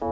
El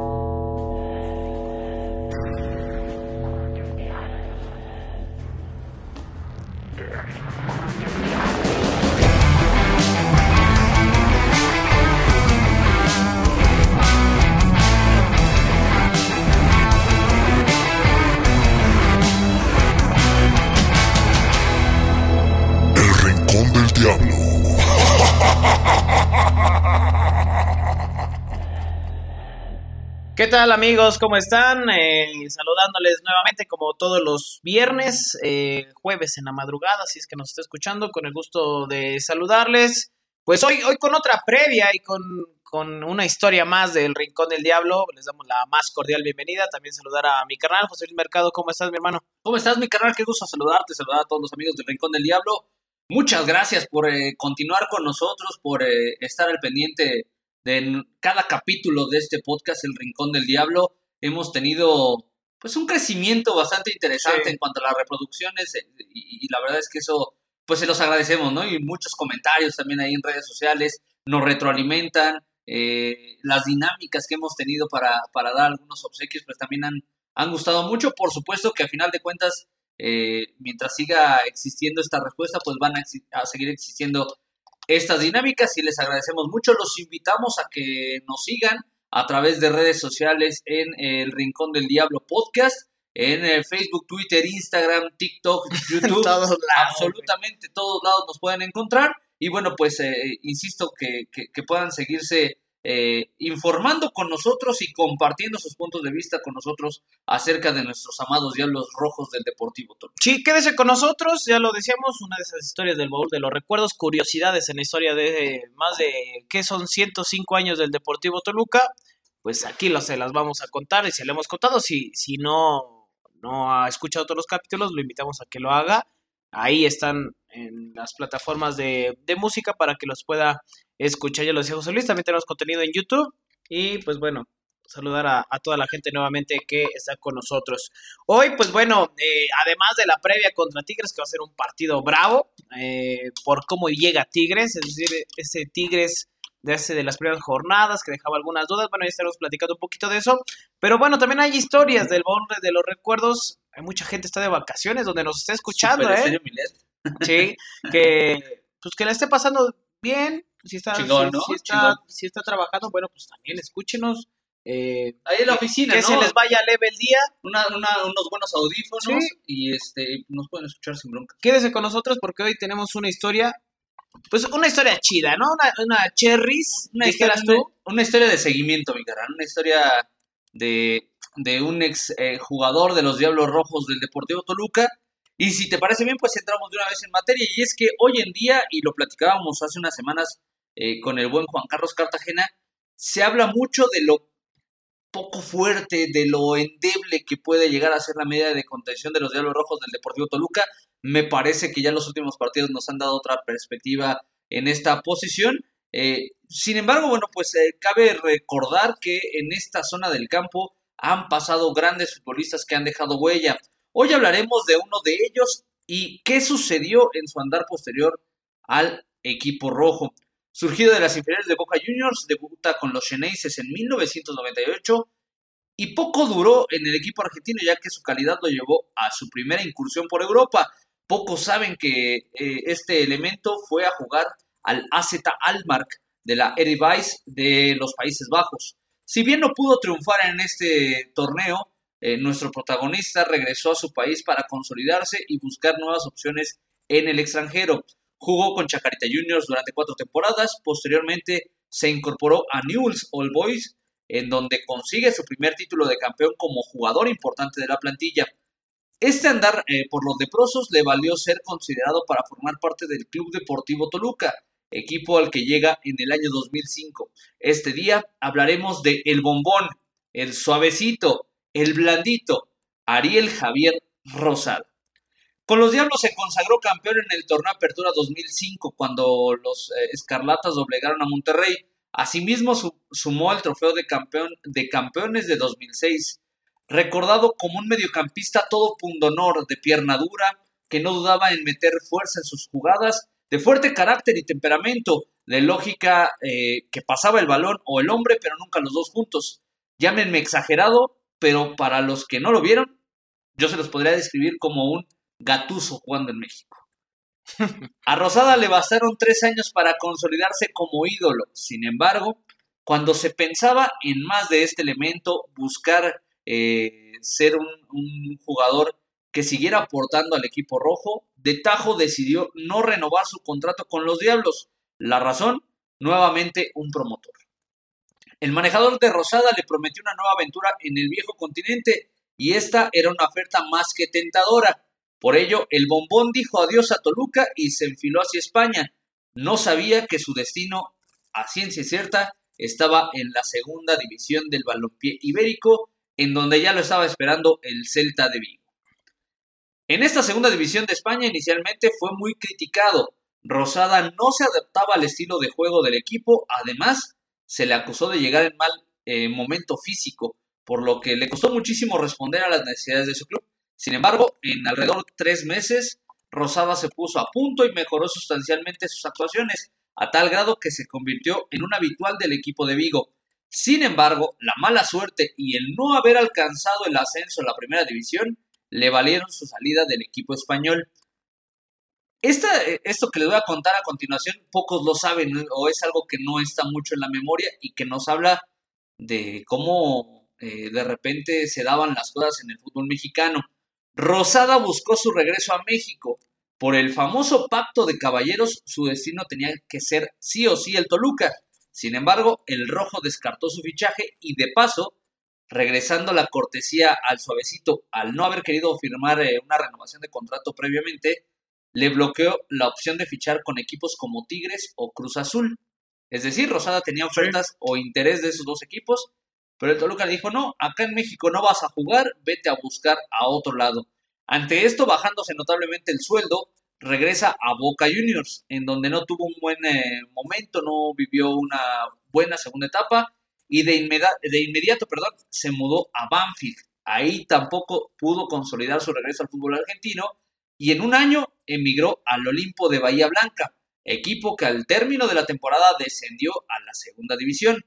¿Qué tal amigos? ¿Cómo están? Eh, saludándoles nuevamente como todos los viernes, eh, jueves en la madrugada, si es que nos está escuchando, con el gusto de saludarles. Pues hoy, hoy con otra previa y con, con una historia más del Rincón del Diablo, les damos la más cordial bienvenida. También saludar a mi carnal, José Luis Mercado. ¿Cómo estás, mi hermano? ¿Cómo estás, mi carnal? Qué gusto saludarte, saludar a todos los amigos del Rincón del Diablo. Muchas gracias por eh, continuar con nosotros, por eh, estar al pendiente de cada capítulo de este podcast, El Rincón del Diablo. Hemos tenido pues un crecimiento bastante interesante Sí. en cuanto a las reproducciones eh, y, y la verdad es que eso pues se los agradecemos, ¿no? Y muchos comentarios también ahí en redes sociales nos retroalimentan. eh, las dinámicas que hemos tenido para, para dar algunos obsequios pues también han, han gustado mucho. Por supuesto que a final de cuentas eh, mientras siga existiendo esta respuesta, pues van a seguir existiendo estas dinámicas y les agradecemos mucho. Los invitamos a que nos sigan a través de redes sociales en el Rincón del Diablo Podcast, en eh, Facebook, Twitter, Instagram, TikTok, YouTube. Todos lados, absolutamente todos lados nos pueden encontrar. Y bueno, pues eh, insisto que, que- que puedan seguirse eh, informando con nosotros y compartiendo sus puntos de vista con nosotros acerca de nuestros amados diablos rojos del Deportivo Toluca. Sí, quédese con nosotros, ya lo decíamos, una de esas historias del baúl de los recuerdos, curiosidades en la historia de más de, ¿qué son? 105 años del Deportivo Toluca, pues aquí lo, se las vamos a contar y se le hemos contado, si, si no, no ha escuchado todos los capítulos, lo invitamos a que lo haga, ahí están en las plataformas de, de música para que los pueda escuchar, ya lo decía José Luis, también tenemos contenido en YouTube y pues bueno, saludar a, a toda la gente nuevamente que está con nosotros. Hoy, pues bueno, eh, además de la previa contra Tigres, que va a ser un partido bravo, eh, por cómo llega Tigres, es decir, ese Tigres de, hace de las primeras jornadas que dejaba algunas dudas, bueno, ya estaremos platicando un poquito de eso, pero bueno, también hay historias del baúl de los recuerdos, hay mucha gente está de vacaciones donde nos está escuchando, Super ¿eh? Milet. Sí, que pues que le esté pasando bien, si está, Chingón, si- ¿no? si está, si está trabajando, bueno, pues también escúchenos. eh, Ahí en la oficina, que ¿no? se les vaya leve el día. Una- una- unos buenos audífonos Sí. y este nos pueden escuchar sin bronca. Quédese con nosotros porque hoy tenemos una historia, pues una historia chida, ¿no? Una, una cherries, Una historia, tú. una historia de seguimiento, mi carnal. Una historia de, de un ex eh, jugador de los Diablos Rojos del Deportivo Toluca. Y si te parece bien, pues entramos de una vez en materia. Y es que hoy en día, y lo platicábamos hace unas semanas eh, con el buen Juan Carlos Cartagena, se habla mucho de lo poco fuerte, de lo endeble que puede llegar a ser la media de contención de los Diablos Rojos del Deportivo Toluca. Me parece que ya los últimos partidos nos han dado otra perspectiva en esta posición. Eh, sin embargo, bueno, pues eh, cabe recordar que en esta zona del campo han pasado grandes futbolistas que han dejado huella. Hoy hablaremos de uno de ellos y qué sucedió en su andar posterior al equipo rojo. Surgido de las inferiores de Boca Juniors, debuta con los Xeneises en 1998 y poco duró en el equipo argentino ya que su calidad lo llevó a su primera incursión por Europa. Pocos saben que eh, este elemento fue a jugar al AZ Almark de la Eredivisie de los Países Bajos. Si bien no pudo triunfar en este torneo, eh, nuestro protagonista regresó a su país para consolidarse y buscar nuevas opciones en el extranjero. Jugó con Chacarita Juniors durante cuatro temporadas, posteriormente se incorporó a Newell's Old Boys, en donde consigue su primer título de campeón como jugador importante de la plantilla. Este andar eh, por los leprosos le valió ser considerado para formar parte del Club Deportivo Toluca, equipo al que llega en el año 2005. Este día hablaremos de El Bombón, El Suavecito, El Blandito, Ariel Javier Rosal. Con los Diablos se consagró campeón en el torneo Apertura 2005 cuando los eh, Escarlatas doblegaron a Monterrey. Asimismo su- sumó al trofeo de, campeón, de campeones de 2006. Recordado como un mediocampista todo pundonor, de pierna dura, que no dudaba en meter fuerza en sus jugadas, de fuerte carácter y temperamento, de lógica eh, que pasaba el balón o el hombre, pero nunca los dos juntos. llámenme exagerado, pero para los que no lo vieron, yo se los podría describir como un gatuso jugando en México. A Rosada le bastaron tres años para consolidarse como ídolo. Sin embargo, cuando se pensaba en más de este elemento, buscar eh, ser un, un, jugador que siguiera aportando al equipo rojo, de Tajo decidió no renovar su contrato con los Diablos. La razón, nuevamente un promotor. El manejador de Rosada le prometió una nueva aventura en el viejo continente y esta era una oferta más que tentadora. Por ello, el bombón dijo adiós a Toluca y se enfiló hacia España. No sabía que su destino, a ciencia cierta, estaba en la segunda división del balompié ibérico, en donde ya lo estaba esperando el Celta de Vigo. En esta segunda división de España inicialmente fue muy criticado. Rosada no se adaptaba al estilo de juego del equipo, además se le acusó de llegar en mal eh, momento físico, por lo que le costó muchísimo responder a las necesidades de su club. Sin embargo, en alrededor de tres meses, Rosada se puso a punto y mejoró sustancialmente sus actuaciones, a tal grado que se convirtió en un habitual del equipo de Vigo. Sin embargo, la mala suerte y el no haber alcanzado el ascenso a la primera división le valieron su salida del equipo español. Esta, esto que les voy a contar a continuación, pocos lo saben o es algo que no está mucho en la memoria y que nos habla de cómo eh, de repente se daban las cosas en el fútbol mexicano. Rosada buscó su regreso a México. Por el famoso pacto de caballeros, su destino tenía que ser sí o sí el Toluca. Sin embargo, el rojo descartó su fichaje y de paso, regresando la cortesía al suavecito al no haber querido firmar eh, una renovación de contrato previamente, le bloqueó la opción de fichar con equipos como Tigres o Cruz Azul. Es decir, Rosada tenía ofertas o interés de esos dos equipos pero el Toluca dijo, no, acá en México no vas a jugar, vete a buscar a otro lado. Ante esto, bajándose notablemente el sueldo, regresa a Boca Juniors, en donde no tuvo un buen eh, momento, no vivió una buena segunda etapa y de, de inmediato perdón, se mudó a Banfield. Ahí tampoco pudo consolidar su regreso al fútbol argentino y en un año emigró al Olimpo de Bahía Blanca, equipo que al término de la temporada descendió a la segunda división.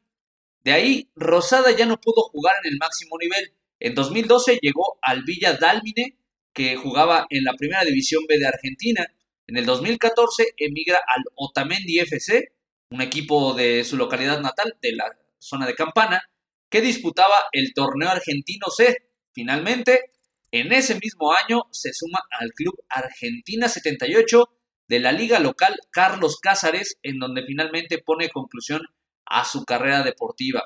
De ahí, Rosada ya no pudo jugar en el máximo nivel. En 2012 llegó al Villa Dálmine, que jugaba en la primera división B de Argentina. En el 2014 emigra al Otamendi FC, un equipo de su localidad natal, de la zona de Campana, que disputaba el torneo argentino C. Finalmente, en ese mismo año se suma al club Argentina 78 de la liga local Carlos Cázares, en donde finalmente pone conclusión a su carrera deportiva.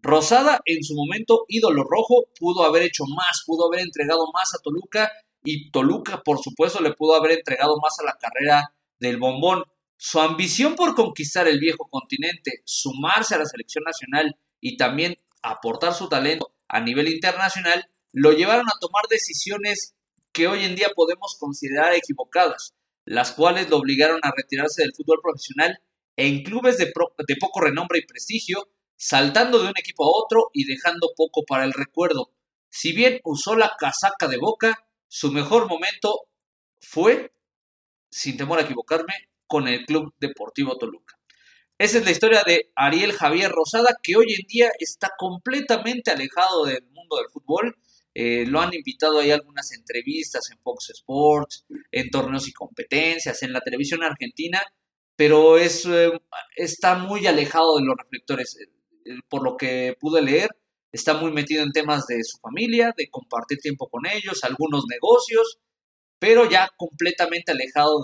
Rosada, en su momento ídolo rojo, pudo haber hecho más, pudo haber entregado más a Toluca y Toluca, por supuesto, le pudo haber entregado más a la carrera del bombón. Su ambición por conquistar el viejo continente, sumarse a la selección nacional y también aportar su talento a nivel internacional, lo llevaron a tomar decisiones que hoy en día podemos considerar equivocadas, las cuales lo obligaron a retirarse del fútbol profesional en clubes de, de poco renombre y prestigio, saltando de un equipo a otro y dejando poco para el recuerdo. Si bien usó la casaca de Boca, su mejor momento fue, sin temor a equivocarme, con el Club Deportivo Toluca. Esa es la historia de Ariel Javier Rosada, que hoy en día está completamente alejado del mundo del fútbol. Eh, lo han invitado ahí a algunas entrevistas en Fox Sports, en torneos y competencias, en la televisión argentina, pero es, eh, está muy alejado de los reflectores. Eh, por lo que pude leer, está muy metido en temas de su familia, de compartir tiempo con ellos, algunos negocios, pero ya completamente alejado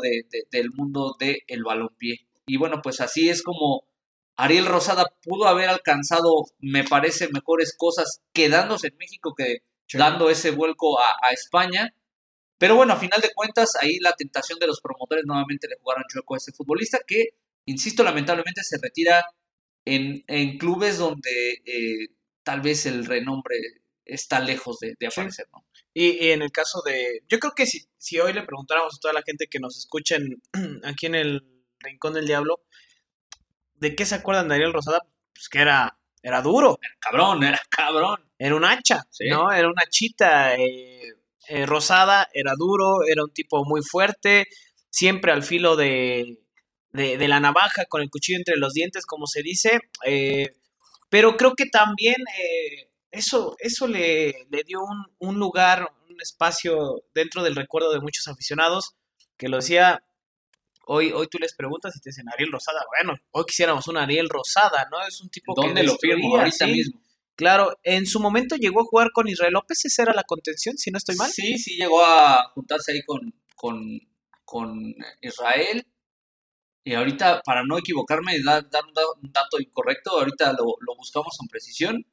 del mundo del balompié. Y bueno, pues así es como Ariel Rosada pudo haber alcanzado, me parece, mejores cosas quedándose en México que dando ese vuelco a, a España pero bueno, a final de cuentas, ahí la tentación de los promotores nuevamente le jugaron chueco a este futbolista que, insisto, lamentablemente se retira en, clubes donde eh, tal vez el renombre está lejos de, aparecer, ¿no? Y, en el caso de, yo creo que si, si hoy le preguntáramos a toda la gente que nos escuchen aquí en el Rincón del Diablo, ¿de qué se acuerdan de Ariel Rosada? Pues que era, era duro. Era cabrón, era cabrón. Era un hacha, ¿no? Era una chita. Eh, eh, Rosada era duro, era un tipo muy fuerte, siempre al filo de, de, la navaja, con el cuchillo entre los dientes, como se dice. Eh, pero creo que también eh, eso, eso le, le dio un, un lugar, un espacio dentro del recuerdo de muchos aficionados que lo decía Hoy, hoy tú les preguntas y te dicen Ariel Rosada. Bueno, hoy quisiéramos un Ariel Rosada, ¿no? Es un tipo ¿Dónde que lo firmo? Ahorita sí. mismo. Claro, en su momento llegó a jugar con Israel López, esa era la contención, si no estoy mal. Sí, sí llegó a juntarse ahí con, con, con Israel. Y ahorita, para no equivocarme y dar, dar un, da- un dato incorrecto, ahorita lo, lo buscamos con precisión.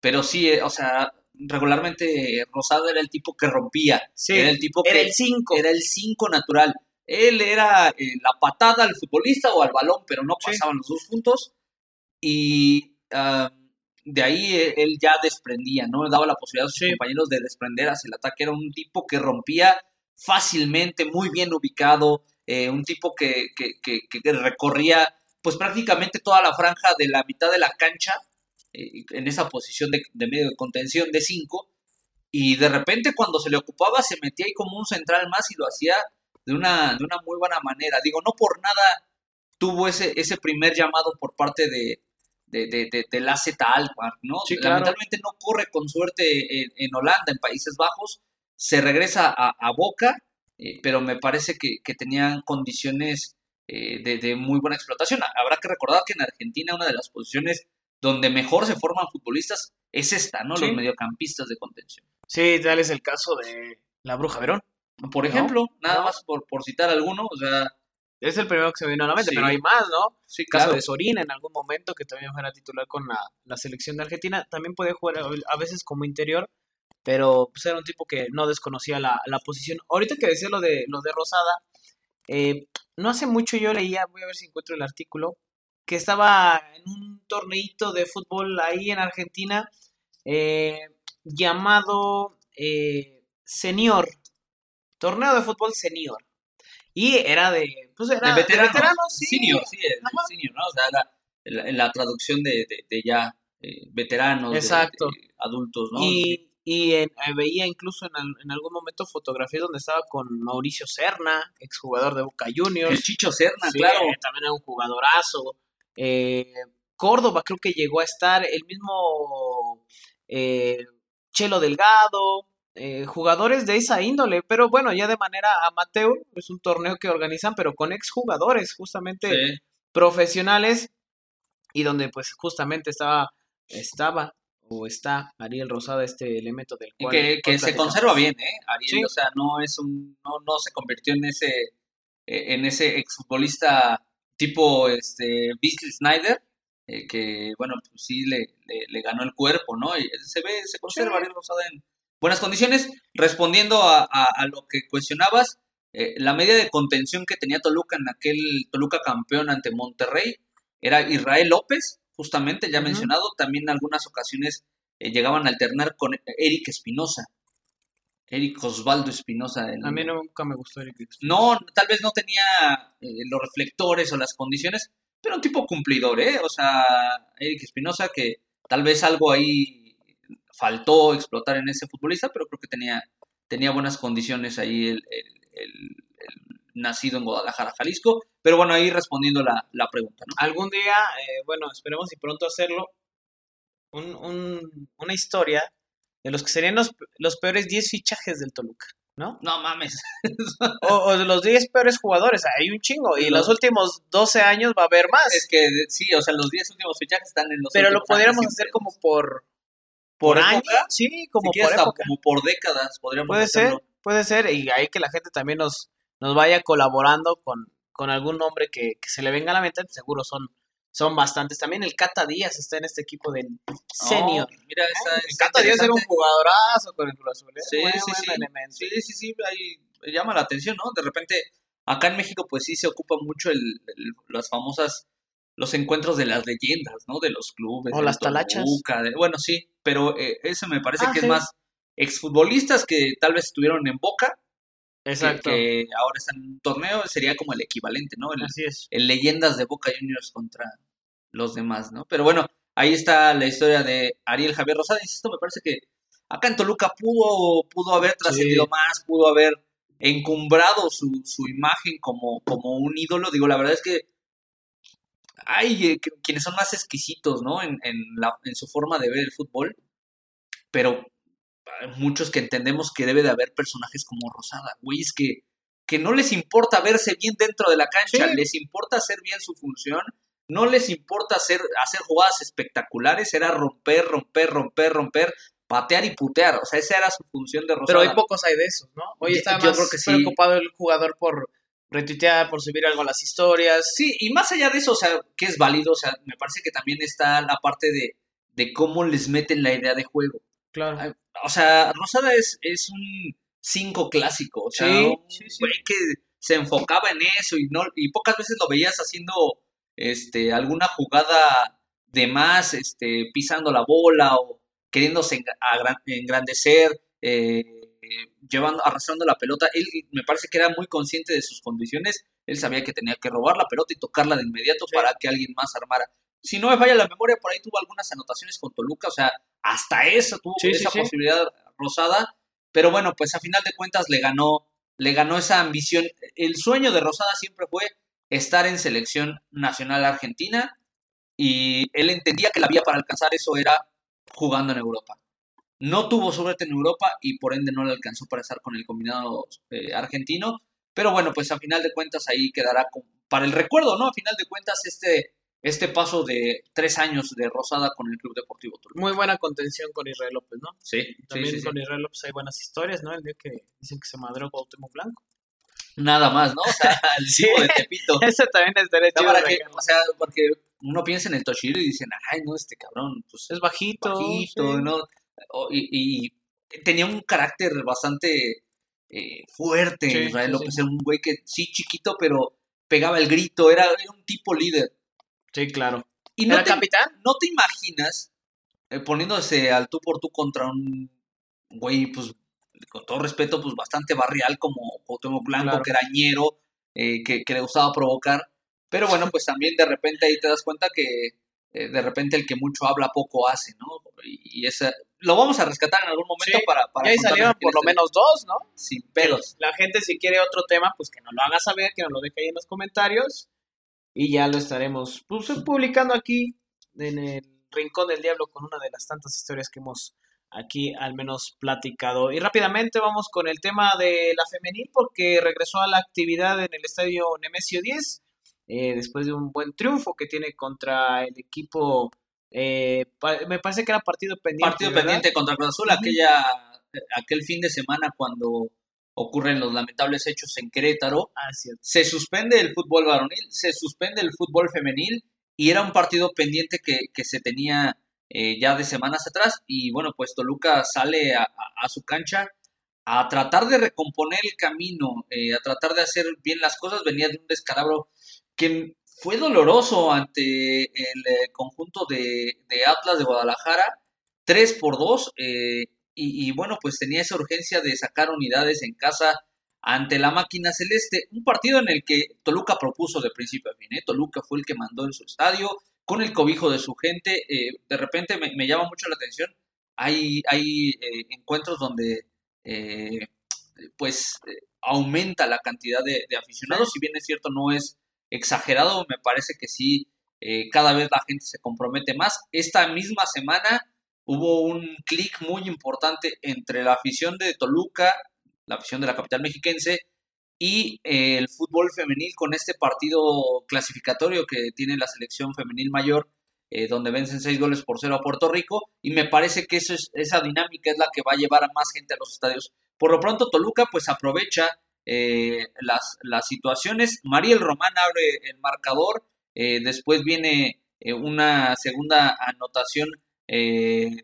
Pero sí, eh, o sea, regularmente Rosado era el tipo que rompía. Sí, era el tipo Era que el 5. era el 5 natural. Él era eh, la patada al futbolista o al balón, pero no Sí. pasaban los dos juntos. Y de ahí eh, él ya desprendía, ¿no? Daba la posibilidad a sus Sí. compañeros de desprender hacia el ataque. Era un tipo que rompía fácilmente, muy bien ubicado, eh, un tipo que, que, que- que recorría pues prácticamente toda la franja de la mitad de la cancha eh, en esa posición de, de medio de contención de 5 y de repente cuando se le ocupaba se metía ahí como un central más y lo hacía de una, de una muy buena manera. Digo, no por nada tuvo ese, ese primer llamado por parte de, de, de, de, del AZ Alkmaar, ¿no? Sí, claro. Lamentablemente no corre con suerte en, en Holanda, en Países Bajos, se regresa a, a Boca, eh, pero me parece que, que tenían condiciones eh, de, de muy buena explotación. Habrá que recordar que en Argentina una de las posiciones donde mejor se forman futbolistas es esta, ¿no? Sí. Los mediocampistas de contención. Sí, tal es el caso de la Bruja Verón. Por ¿No? ejemplo, nada ¿No? más por, por citar alguno, o sea, Es el primero que se me vino a la mente, Sí. pero hay más, ¿no? sí, caso claro. de Sorín en algún momento, que también fuera titular con la, la selección de Argentina. También puede jugar a, a veces como interior, pero pues, era un tipo que no desconocía la, la posición. Ahorita que decía lo de, lo de Rosada, eh, no hace mucho yo leía, voy a ver si encuentro el artículo, que estaba en un torneito de fútbol ahí en Argentina eh, llamado eh, Senior, torneo de fútbol Senior. Y era de, pues era de veteranos, sí. senior, sí, el Ajá. senior, ¿no? O sea, era la, la traducción de, de, de ya eh, veteranos, de- Exacto. de adultos, ¿no? Y, y en- eh, veía incluso en, al- en algún momento fotografías donde estaba con Mauricio Serna, exjugador de Boca Juniors. el Chicho Serna, Sí, claro. También era un jugadorazo. Eh, Córdoba creo que llegó a estar el mismo Chelo Delgado. Eh, jugadores de esa índole, pero bueno, ya de manera amateur, es un torneo que organizan, pero con exjugadores, justamente Sí. profesionales y donde pues justamente estaba estaba o está Ariel Rosada este elemento del Y cual que, que se conserva bien, ¿eh? Ariel, Sí. o sea, no es un, no, no se convirtió en ese, eh, en ese exfutbolista tipo, este, Beasley Snyder, eh, que, bueno, pues sí le, le, le ganó el cuerpo, ¿no? Y se ve, se conserva Sí. Ariel Rosada en buenas condiciones. Respondiendo a, a, a lo que cuestionabas, eh, la media de contención que tenía Toluca en aquel Toluca campeón ante Monterrey era Israel López, justamente ya mencionado, también en algunas ocasiones eh, llegaban a alternar con Eric Espinosa, Eric Osvaldo Espinosa. el- A mí nunca me gustó Eric Espinosa. no, tal vez no tenía eh, los reflectores o las condiciones, pero un tipo cumplidor, ¿eh? O sea, Eric Espinosa que tal vez algo ahí faltó explotar en ese futbolista, pero creo que tenía, tenía buenas condiciones ahí el, el- el- el nacido en Guadalajara, Jalisco. Pero bueno, ahí respondiendo la, la pregunta, ¿no? Algún día, eh, bueno, esperemos y pronto hacerlo, un, un- una historia de los que serían los, los peores 10 fichajes del Toluca, ¿no? No mames. O, o de los 10 peores jugadores, hay un chingo, y los ¿no? últimos 12 años va a haber más. Es que sí, o sea, los 10 últimos fichajes están en los pero lo podríamos hacer como por, por, ¿Por año, época? sí, como Si por hasta época. como por décadas podríamos Puede ser, puede ser, y ahí que la gente también nos, nos vaya colaborando con, con algún nombre que, que se le venga a la mente, seguro son, son bastantes. También el Cata Díaz está en este equipo del senior. Oh, mira, esa El Cata Díaz era un jugadorazo con el Cruz Azul. ¿eh? Sí, sí, sí. elemento. Sí, sí, sí, ahí llama la atención, ¿no? De repente, acá en México, pues sí se ocupa mucho el, el- las famosas, los encuentros de las leyendas, ¿no? De los clubes. O las talachas. Toluca, de- bueno, sí, pero eh, eso me parece Ah, que sí. es más exfutbolistas que tal vez estuvieron en Boca, Exacto. que, ahora están en un torneo, sería como el equivalente, ¿no? El, Así es. el leyendas de Boca Juniors contra los demás, ¿no? Pero bueno, ahí está la historia de Ariel Javier Rosada. Insisto, me parece que acá en Toluca pudo, pudo haber trascendido más, pudo haber encumbrado su, su imagen como, como un ídolo. Digo, la verdad es que hay eh, quienes son más exquisitos, ¿no? En, en, la, en su forma de ver el fútbol. pero hay muchos que entendemos que debe de haber personajes como Rosada, güeyes que, que no les importa verse bien dentro de la cancha, Sí. les importa hacer bien su función, no les importa hacer, hacer jugadas espectaculares, era romper, romper, romper, romper, patear y putear, o sea, esa era su función de Rosada. Pero hay pocos hay de esos, ¿no? Hoy está yo más creo que sí. preocupado el jugador por retuitear, por subir algo a las historias. Sí, y más allá de eso, o sea, que es válido, o sea, me parece que también está la parte de, de cómo les meten la idea de juego. Claro. O sea, Rosada es, es un 5 clásico, o sea, Sí, un sí, sí. güey que se enfocaba en eso y no y pocas veces lo veías haciendo este alguna jugada de más, este pisando la bola o queriéndose engrandecer, eh, llevando arrastrando la pelota. Él me parece que era muy consciente de sus condiciones. Él sabía que tenía que robar la pelota y tocarla de inmediato Sí. para que alguien más armara. Si no me falla la memoria, por ahí tuvo algunas anotaciones con Toluca, o sea, hasta eso tuvo sí, esa sí. posibilidad rosada, pero bueno, pues a final de cuentas le ganó, le ganó esa ambición. El sueño de Rosada siempre fue estar en selección nacional argentina y él entendía que la vía para alcanzar eso era jugando en Europa. No tuvo suerte en Europa y por ende no le alcanzó para estar con el combinado eh, argentino, pero bueno, pues a final de cuentas ahí quedará con- para el recuerdo, ¿no? A final de cuentas este, este paso de tres años de Rosada con el Club Deportivo Toluca. Muy buena contención con Israel López, ¿no? Sí, También sí, sí. con Israel López hay buenas historias, ¿no? El día que dicen que se madró Cuauhtémoc Blanco. Nada más, ¿no? O sea, el tipo de Tepito. Eso también es derecho. para que, o sea, porque uno piensa en el Toshiro y dicen, ay, no, este cabrón, pues Es bajito. bajito, sí. ¿no? Y, y tenía un carácter bastante eh, fuerte. Sí, Israel sí, López sí. era un güey que sí chiquito, pero pegaba el grito, era, era un tipo líder. Sí, claro. Y no ¿Era te, capitán? no te imaginas eh, poniéndose al tú por tú contra un güey, pues, con todo respeto, pues bastante barrial como Cuauhtémoc Blanco, Claro. que era ñero, eh, que, que le gustaba provocar. Pero bueno, pues también de repente ahí te das cuenta que eh, de repente el que mucho habla poco hace, ¿no? Y, y esa, lo vamos a rescatar en algún momento Sí, para, para Ya salieron por lo menos dos, ¿no? sin pedos. La gente si quiere otro tema, pues que nos lo haga saber, que nos lo deje ahí en los comentarios. Y ya lo estaremos pues, publicando aquí en el Rincón del Diablo con una de las tantas historias que hemos aquí al menos platicado. Y rápidamente vamos con el tema de la femenil porque regresó a la actividad en el estadio Nemesio 10 eh, después de un buen triunfo que tiene contra el equipo, eh, pa- me parece que era partido pendiente. Partido ¿verdad? pendiente contra Cruz Azul, aquella, aquel fin de semana cuando ocurren los lamentables hechos en Querétaro. Ah, se suspende el fútbol varonil, se suspende el fútbol femenil y era un partido pendiente que, que se tenía eh, ya de semanas atrás y bueno, pues Toluca sale a, a- a su cancha a tratar de recomponer el camino, eh, a tratar de hacer bien las cosas, venía de un descalabro que fue doloroso ante el eh, conjunto de, de Atlas de Guadalajara, 3 por 2, eh, y, y bueno, pues tenía esa urgencia de sacar unidades en casa ante la máquina celeste. Un partido en el que Toluca propuso de principio a fin. ¿eh? Toluca fue el que mandó en su estadio, con el cobijo de su gente. eh, de repente me, me llama mucho la atención. Hay, hay encuentros donde pues aumenta la cantidad de, de aficionados. Si bien es cierto, no es exagerado, me parece que sí, eh, cada vez la gente se compromete más. Esta misma semana hubo un clic muy importante entre la afición de Toluca, la afición de la capital mexiquense, y eh, el fútbol femenil con este partido clasificatorio que tiene la selección femenil mayor, eh, donde vencen seis goles por cero a Puerto Rico, y me parece que eso es, esa dinámica es la que va a llevar a más gente a los estadios. Por lo pronto, Toluca pues aprovecha eh, las, las situaciones. Mariel Román abre el marcador, eh, después viene eh, una segunda anotación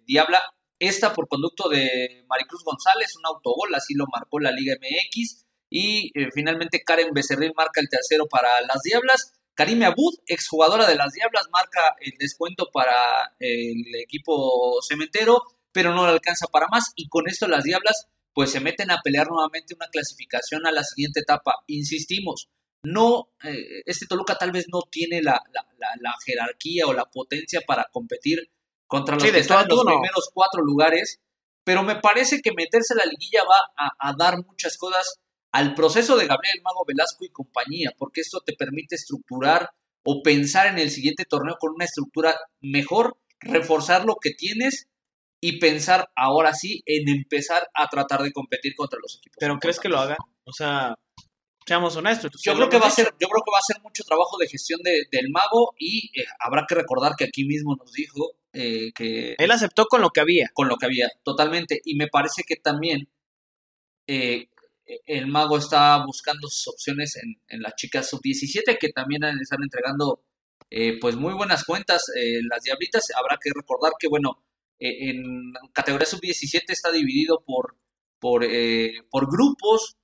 Diabla, esta por conducto de Maricruz González, un autogol, así lo marcó la Liga MX. Y finalmente Karen Becerril marca el tercero para las Diablas. Karime Abud, exjugadora de las Diablas, marca el descuento para el equipo cementero, pero no le alcanza para más. Y con esto las Diablas pues se meten a pelear nuevamente una clasificación a la siguiente etapa. Insistimos, no, eh, este Toluca tal vez no tiene la, la, la, la jerarquía o la potencia para competir contra los Sí, que están en los no. primeros cuatro lugares, pero me parece que meterse a la liguilla va a, a dar muchas cosas al proceso de Gabriel Mago Velasco y compañía, porque esto te permite estructurar o pensar en el siguiente torneo con una estructura mejor, reforzar lo que tienes y pensar ahora sí en empezar a tratar de competir contra los equipos. ¿Pero crees que lo hagan? O sea, seamos honestos. Yo creo que va a ser, yo creo que va a ser mucho trabajo de gestión del mago y eh, habrá que recordar que aquí mismo nos dijo eh, que él aceptó con lo que había, con lo que había, totalmente. Y me parece que también eh, el mago está buscando sus opciones en, en las chicas sub 17 que también están entregando pues muy buenas cuentas. las diablitas habrá que recordar que bueno en categoría sub 17 está dividido por por, por grupos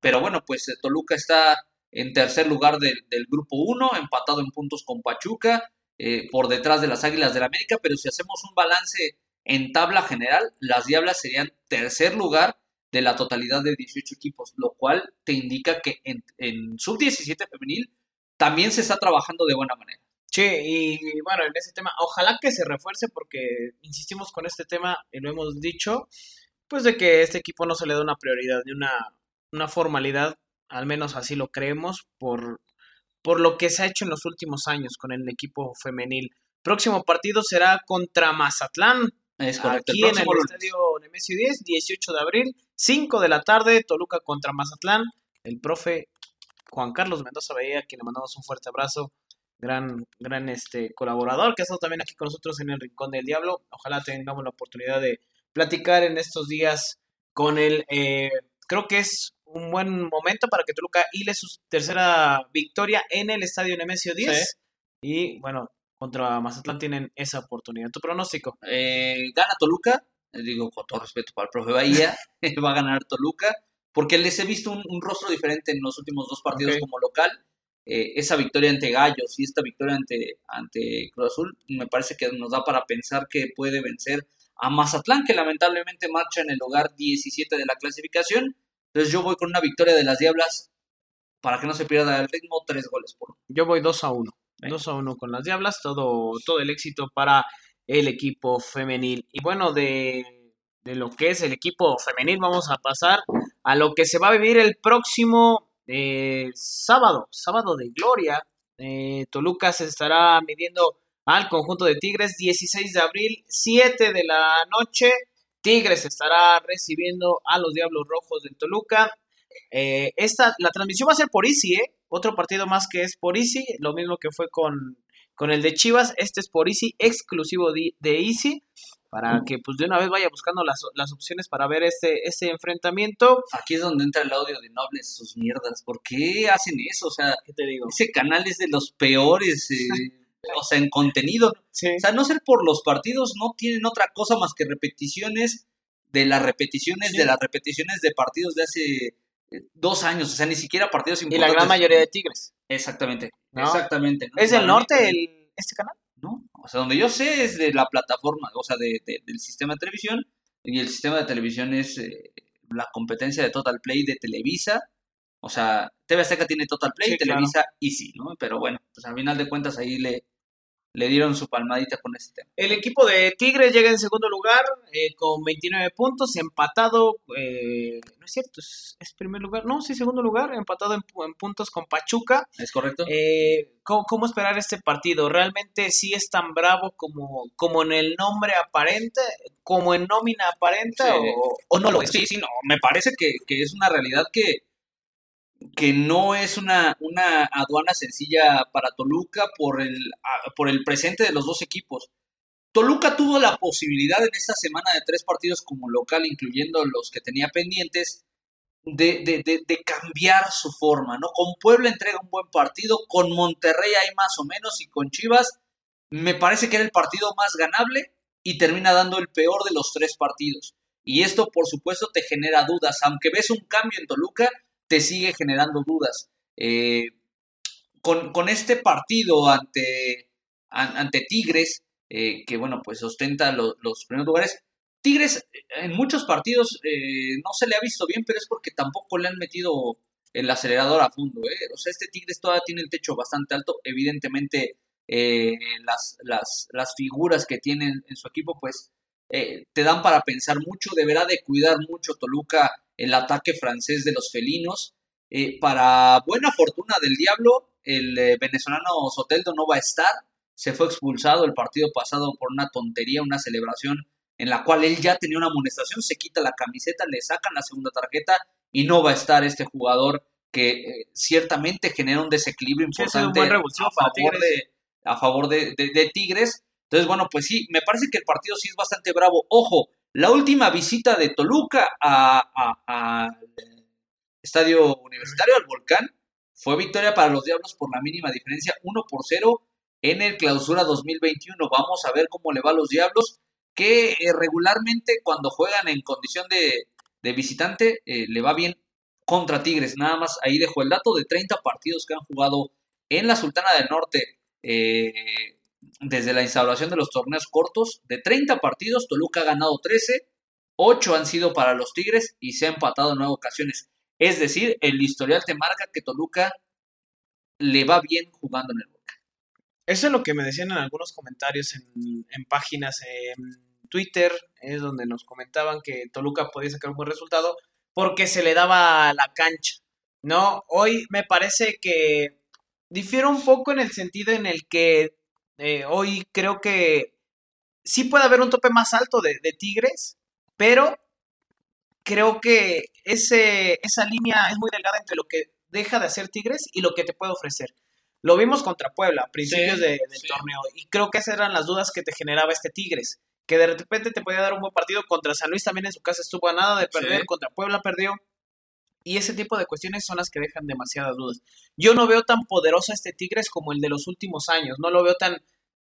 pero bueno, pues eh, Toluca está en tercer lugar del, grupo 1, empatado en puntos con Pachuca, eh, por detrás de las Águilas del la América, pero si hacemos un balance en tabla general, las Diablas serían tercer lugar de la totalidad de 18 equipos, lo cual te indica que en, en sub-17 femenil también se está trabajando de buena manera. Sí, y bueno, en ese tema, ojalá que se refuerce porque insistimos con este tema y lo hemos dicho, pues de que este equipo no se le da una prioridad ni una una formalidad, al menos así lo creemos, por, por lo que se ha hecho en los últimos años con el equipo femenil. Próximo partido será contra Mazatlán. Es correcto. Aquí en el estadio Nemesio 10, 18 de abril, 5 de la tarde, Toluca contra Mazatlán. El profe Juan Carlos Mendoza Veía, a quien le mandamos un fuerte abrazo, gran, gran este, colaborador que ha estado también aquí con nosotros en el Rincón del Diablo. Ojalá tengamos la oportunidad de platicar en estos días con él. Eh, creo que es un buen momento para que Toluca hile su tercera victoria en el estadio Nemesio 10. Y bueno, contra Mazatlán tienen esa oportunidad. ¿Tu pronóstico? Eh, gana Toluca, eh, digo con todo respeto para el profe Bahía, va a ganar Toluca, porque les he visto un, rostro diferente en los últimos dos partidos como local. Eh, esa victoria ante Gallos y esta victoria ante, ante Cruz Azul me parece que nos da para pensar que puede vencer a Mazatlán, que lamentablemente marcha en el lugar 17 de la clasificación entonces yo voy con una victoria de las Diablas para que no se pierda el ritmo, tres goles por uno. Yo voy 2 a 1. 2 a 1 con las Diablas, todo, todo el éxito para el equipo femenil. Y bueno, de, lo que es el equipo femenil, vamos a pasar a lo que se va a vivir el próximo eh, sábado, sábado de gloria. Eh, Toluca se estará midiendo al conjunto de Tigres, 16 de abril, 7 de la noche. Tigres estará recibiendo a los Diablos Rojos del Toluca. Eh, esta, la transmisión va a ser por Easy, ¿eh? Otro partido más que es por Easy, lo mismo que fue con, con el de Chivas. Este es por Easy, exclusivo de, Easy, para que pues de una vez vaya buscando las, las opciones para ver este, este enfrentamiento. Aquí es donde entra el audio de Nobles, sus mierdas. ¿Por qué hacen eso? O sea, ¿qué te digo? Ese canal es de los peores. Eh. o sea, en contenido. O sea, no ser por los partidos, no tienen otra cosa más que repeticiones de las repeticiones de las repeticiones de partidos de hace eh, dos años, o sea, ni siquiera partidos importantes. Y la gran mayoría de Tigres. Exactamente, exactamente. ¿Es del norte el, este canal? No, o sea, donde yo sé es de la plataforma, o sea, de, del sistema de televisión, y el sistema de televisión es eh, la competencia de Total Play de Televisa, o sea, TV Azteca tiene Total Play, y Televisa Easy, ¿no? Pero bueno, pues al final de cuentas ahí le, le dieron su palmadita con ese tema. El equipo de Tigres llega en segundo lugar eh, con 29 puntos, empatado, eh, no es cierto, es, primer lugar, no, sí, segundo lugar, empatado en, puntos con Pachuca. Es correcto. Eh, ¿cómo, esperar este partido? ¿Realmente sí es tan bravo como, como en el nombre aparente, como en nómina aparenta o, no lo es? Sí, sí, no, me parece que, que es una realidad que que no es una, una aduana sencilla para Toluca por el, por el presente de los dos equipos. Toluca tuvo la posibilidad en esta semana de tres partidos como local, incluyendo los que tenía pendientes, de, de, de, cambiar su forma, ¿no? Con Puebla entrega un buen partido, con Monterrey hay más o menos y con Chivas me parece que era el partido más ganable y termina dando el peor de los tres partidos. Y esto, por supuesto, te genera dudas. Aunque ves un cambio en Toluca, te sigue generando dudas. Eh, con, este partido ante, ante Tigres, eh, que bueno, pues ostenta los primeros lugares, Tigres en muchos partidos eh, no se le ha visto bien, pero es porque tampoco le han metido el acelerador a fondo. O sea, este Tigres todavía tiene el techo bastante alto. Evidentemente, las, las, las, figuras que tienen en su equipo, pues te dan para pensar mucho. Deberá de cuidar mucho Toluca el ataque francés de los felinos. Eh, para buena fortuna del diablo, el eh, venezolano Soteldo no va a estar. se fue expulsado el partido pasado por una tontería, una celebración en la cual él ya tenía una amonestación, se quita la camiseta, le sacan la segunda tarjeta y no va a estar este jugador que eh, ciertamente genera un desequilibrio importante a, favor de, a favor de, Tigres. Entonces, bueno, pues sí, me parece que el partido sí es bastante bravo. Ojo, la última visita de Toluca al estadio universitario, al Volcán, fue victoria para los Diablos por la mínima diferencia, 1 por 0 en el clausura 2021. Vamos a ver cómo le va a los Diablos, que eh, regularmente cuando juegan en condición de, visitante eh, le va bien contra Tigres. Nada más ahí dejo el dato de 30 partidos que han jugado en la Sultana del Norte eh, desde la instauración de los torneos cortos. De 30 partidos, Toluca ha ganado 13, 8 han sido para los Tigres y se ha empatado en nueve ocasiones. Es decir, el historial te marca que Toluca le va bien jugando en el eso es lo que me decían en algunos comentarios en, páginas en Twitter, es donde nos comentaban que Toluca podía sacar un buen resultado porque se le daba la cancha. No, hoy me parece que difiere un poco en el sentido en el que eh, hoy creo que sí puede haber un tope más alto de, de Tigres, pero creo que ese, esa línea es muy delgada entre lo que deja de hacer Tigres y lo que te puede ofrecer. Lo vimos contra Puebla a principios del torneo y creo que esas eran las dudas que te generaba este Tigres, que de repente te podía dar un buen partido contra San Luis también en su casa estuvo a nada de perder, contra Puebla perdió. Y ese tipo de cuestiones son las que dejan demasiadas dudas. Yo no veo tan poderoso este Tigres como el de los últimos años, no lo veo tan,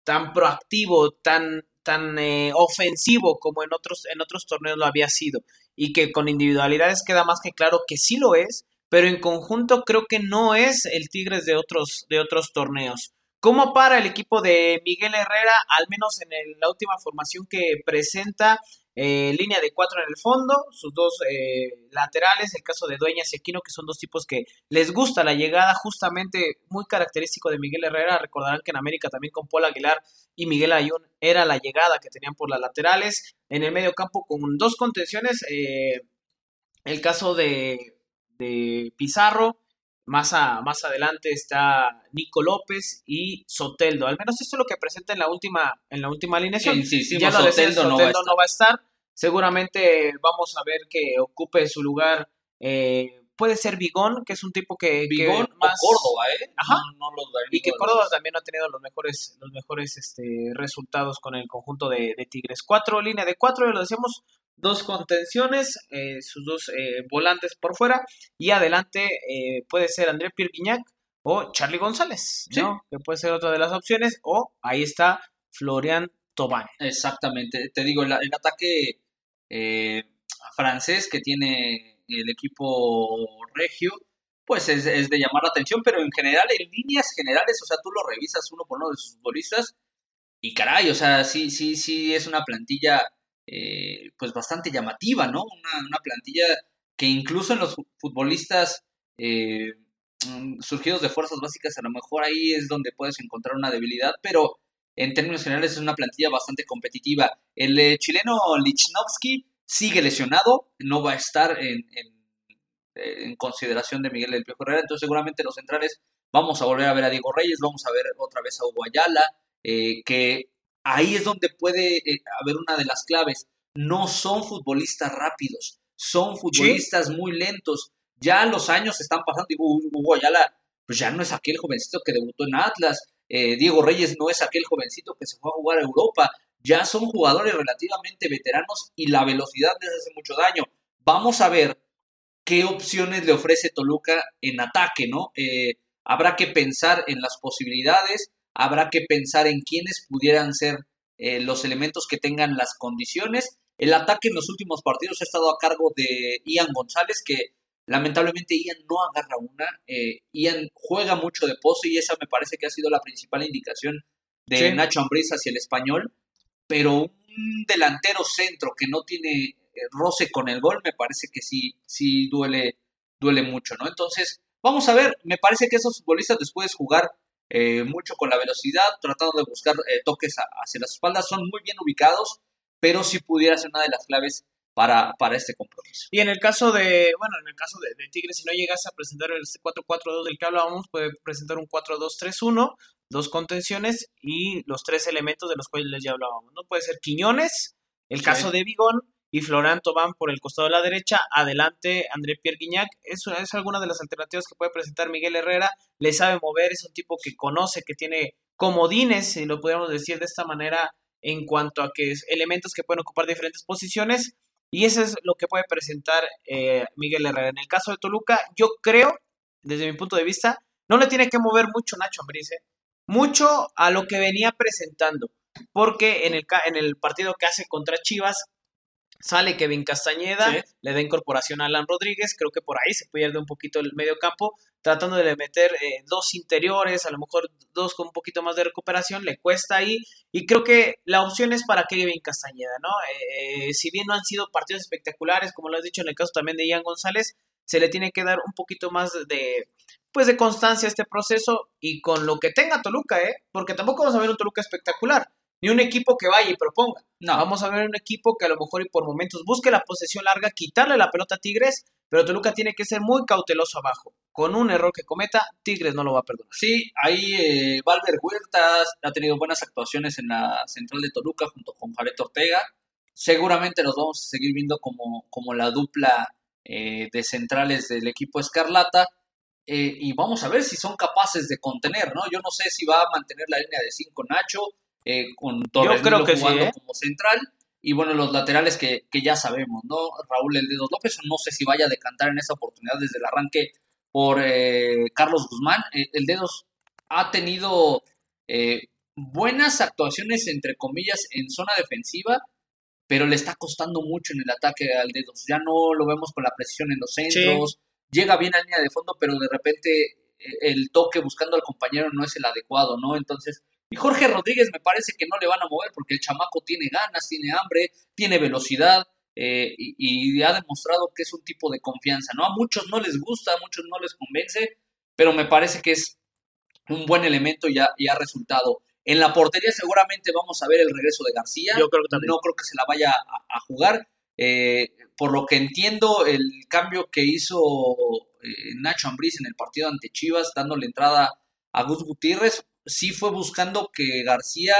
tan proactivo, tan, tan eh, ofensivo como en otros, en otros torneos lo había sido. Y que con individualidades queda más que claro que sí lo es, pero en conjunto creo que no es el Tigres de otros, de otros torneos. ¿Cómo para el equipo de Miguel Herrera, al menos en la última formación que presenta, eh, línea de cuatro en el fondo, sus dos eh, laterales, el caso de Dueñas y Aquino, que son dos tipos que les gusta la llegada, justamente muy característico de Miguel Herrera. Recordarán que en América también con Paul Aguilar y Miguel Ayun era la llegada que tenían por las laterales. En el medio campo con dos contenciones, eh, el caso de de Pizarro. Más, más adelante está Nico López y Soteldo. Al menos esto es lo que presenta en la última, en la última alineación. ya lo Soteldo, no, va a estar. Seguramente vamos a ver que ocupe su lugar. Eh, puede ser Bigón, que es un tipo que, más Córdoba, ¿eh? Ajá. y que Córdoba también ha tenido los mejores, los mejores este, resultados con el conjunto de, de Tigres. Cuatro líneas de cuatro, lo decíamos, dos contenciones, eh, sus dos eh, volantes por fuera, y adelante eh, puede ser André Pierre Guignac o Charlie González, ¿no? Que puede ser otra de las opciones, o ahí está Florian Tobán. Exactamente, te digo, el, ataque francés que tiene el equipo regio, pues es, es, de llamar la atención, pero en general, en líneas generales, o sea, tú lo revisas uno por uno de sus futbolistas, y caray, o sea, sí, sí, sí, es una plantilla eh, pues bastante llamativa, ¿no? Una, plantilla que incluso en los futbolistas eh, mm, surgidos de fuerzas básicas, a lo mejor ahí es donde puedes encontrar una debilidad, pero en términos generales es una plantilla bastante competitiva. El eh, chileno Lichnowsky sigue lesionado, no va a estar en, consideración de Miguel del Piojo Herrera, entonces seguramente los centrales vamos a volver a ver a Diego Reyes, vamos a ver otra vez a Hugo Ayala, que ahí es donde puede eh, haber una de las claves. No son futbolistas rápidos, son futbolistas muy lentos. Ya los años están pasando. Digo, Hugo Ayala, pues ya no es aquel jovencito que debutó en Atlas. Eh, Diego Reyes no es aquel jovencito que se fue a jugar a Europa. Ya son jugadores relativamente veteranos y la velocidad les hace mucho daño. Vamos a ver qué opciones le ofrece Toluca en ataque, ¿no? Eh, habrá que pensar en las posibilidades habrá que pensar en quiénes pudieran ser eh, los elementos que tengan las condiciones. El ataque en los últimos partidos ha estado a cargo de Ian González, que lamentablemente Ian no agarra una. Eh, Ian juega mucho de pose y esa me parece que ha sido la principal indicación de Nacho Ambriz hacia el español. Pero un delantero centro que no tiene eh, roce con el gol, me parece que sí, sí duele, duele mucho, ¿no? Entonces, vamos a ver, me parece que esos futbolistas después de jugar eh, mucho con la velocidad, tratando de buscar eh, toques hacia las espaldas, son muy bien ubicados, pero si pudiera ser una de las claves para, para este compromiso. Y en el caso de, bueno, en el caso de, de Tigres, si no llegas a presentar el 4-4-2 del que hablábamos, puede presentar un 4-2-3-1, dos contenciones y los tres elementos de los cuales ya hablábamos. No puede ser Quiñones, el caso de Vigón y Florán Tobán por el costado de la derecha, adelante André Pierre Guignac. Es alguna de las alternativas que puede presentar Miguel Herrera. Le sabe mover, es un tipo que conoce, que tiene comodines, si lo podemos decir de esta manera, en cuanto a que es elementos que pueden ocupar diferentes posiciones. Y eso es lo que puede presentar eh, Miguel Herrera. En el caso de Toluca, yo creo, desde mi punto de vista, no le tiene que mover mucho Nacho Ambriz, ¿eh? mucho a lo que venía presentando, porque en el, en el partido que hace contra Chivas sale Kevin Castañeda, le da incorporación a Alan Rodríguez, creo que por ahí se pierde un poquito el medio campo, tratando de meter eh, dos interiores, a lo mejor dos con un poquito más de recuperación, le cuesta ahí, y creo que la opción es para Kevin Castañeda, ¿no? Eh, si bien no han sido partidos espectaculares, como lo has dicho en el caso también de Ian González, se le tiene que dar un poquito más de, pues de constancia a este proceso y con lo que tenga Toluca, ¿eh? Porque tampoco vamos a ver un Toluca espectacular ni un equipo que vaya y proponga. No. Vamos a ver un equipo que a lo mejor y por momentos busque la posesión larga, quitarle la pelota a Tigres, pero Toluca tiene que ser muy cauteloso abajo. Con un error que cometa, Tigres no lo va a perdonar. Sí, ahí eh, Valver Huertas ha tenido buenas actuaciones en la central de Toluca junto con Jared Ortega. Seguramente los vamos a seguir viendo como, como la dupla eh, de centrales del equipo Escarlata. Eh, y vamos a ver si son capaces de contener, ¿no? Yo no sé si va a mantener la línea de 5 Nacho, eh, con Torres jugando ¿eh? como central. Y bueno, los laterales que, ya sabemos, ¿no? Raúl El Dedos López, no sé si vaya a decantar en esa oportunidad desde el arranque por eh, Carlos Guzmán. el Dedos ha tenido buenas actuaciones, entre comillas, en zona defensiva, pero le está costando mucho en el ataque al Dedos. Ya no lo vemos con la presión en los centros, llega bien a línea de fondo, pero de repente el toque buscando al compañero no es el adecuado, ¿no? Entonces y Jorge Rodríguez me parece que no le van a mover porque el chamaco tiene ganas, tiene hambre, tiene velocidad eh, y, ha demostrado que es un tipo de confianza, ¿no? A muchos no les gusta, a muchos no les convence, pero me parece que es un buen elemento y ha, resultado. En la portería seguramente vamos a ver el regreso de García. Yo creo que también. No creo que se la vaya a, jugar. Eh, por lo que entiendo, el cambio que hizo eh, Nacho Ambriz en el partido ante Chivas, dándole entrada a Gus Gutiérrez, sí fue buscando que García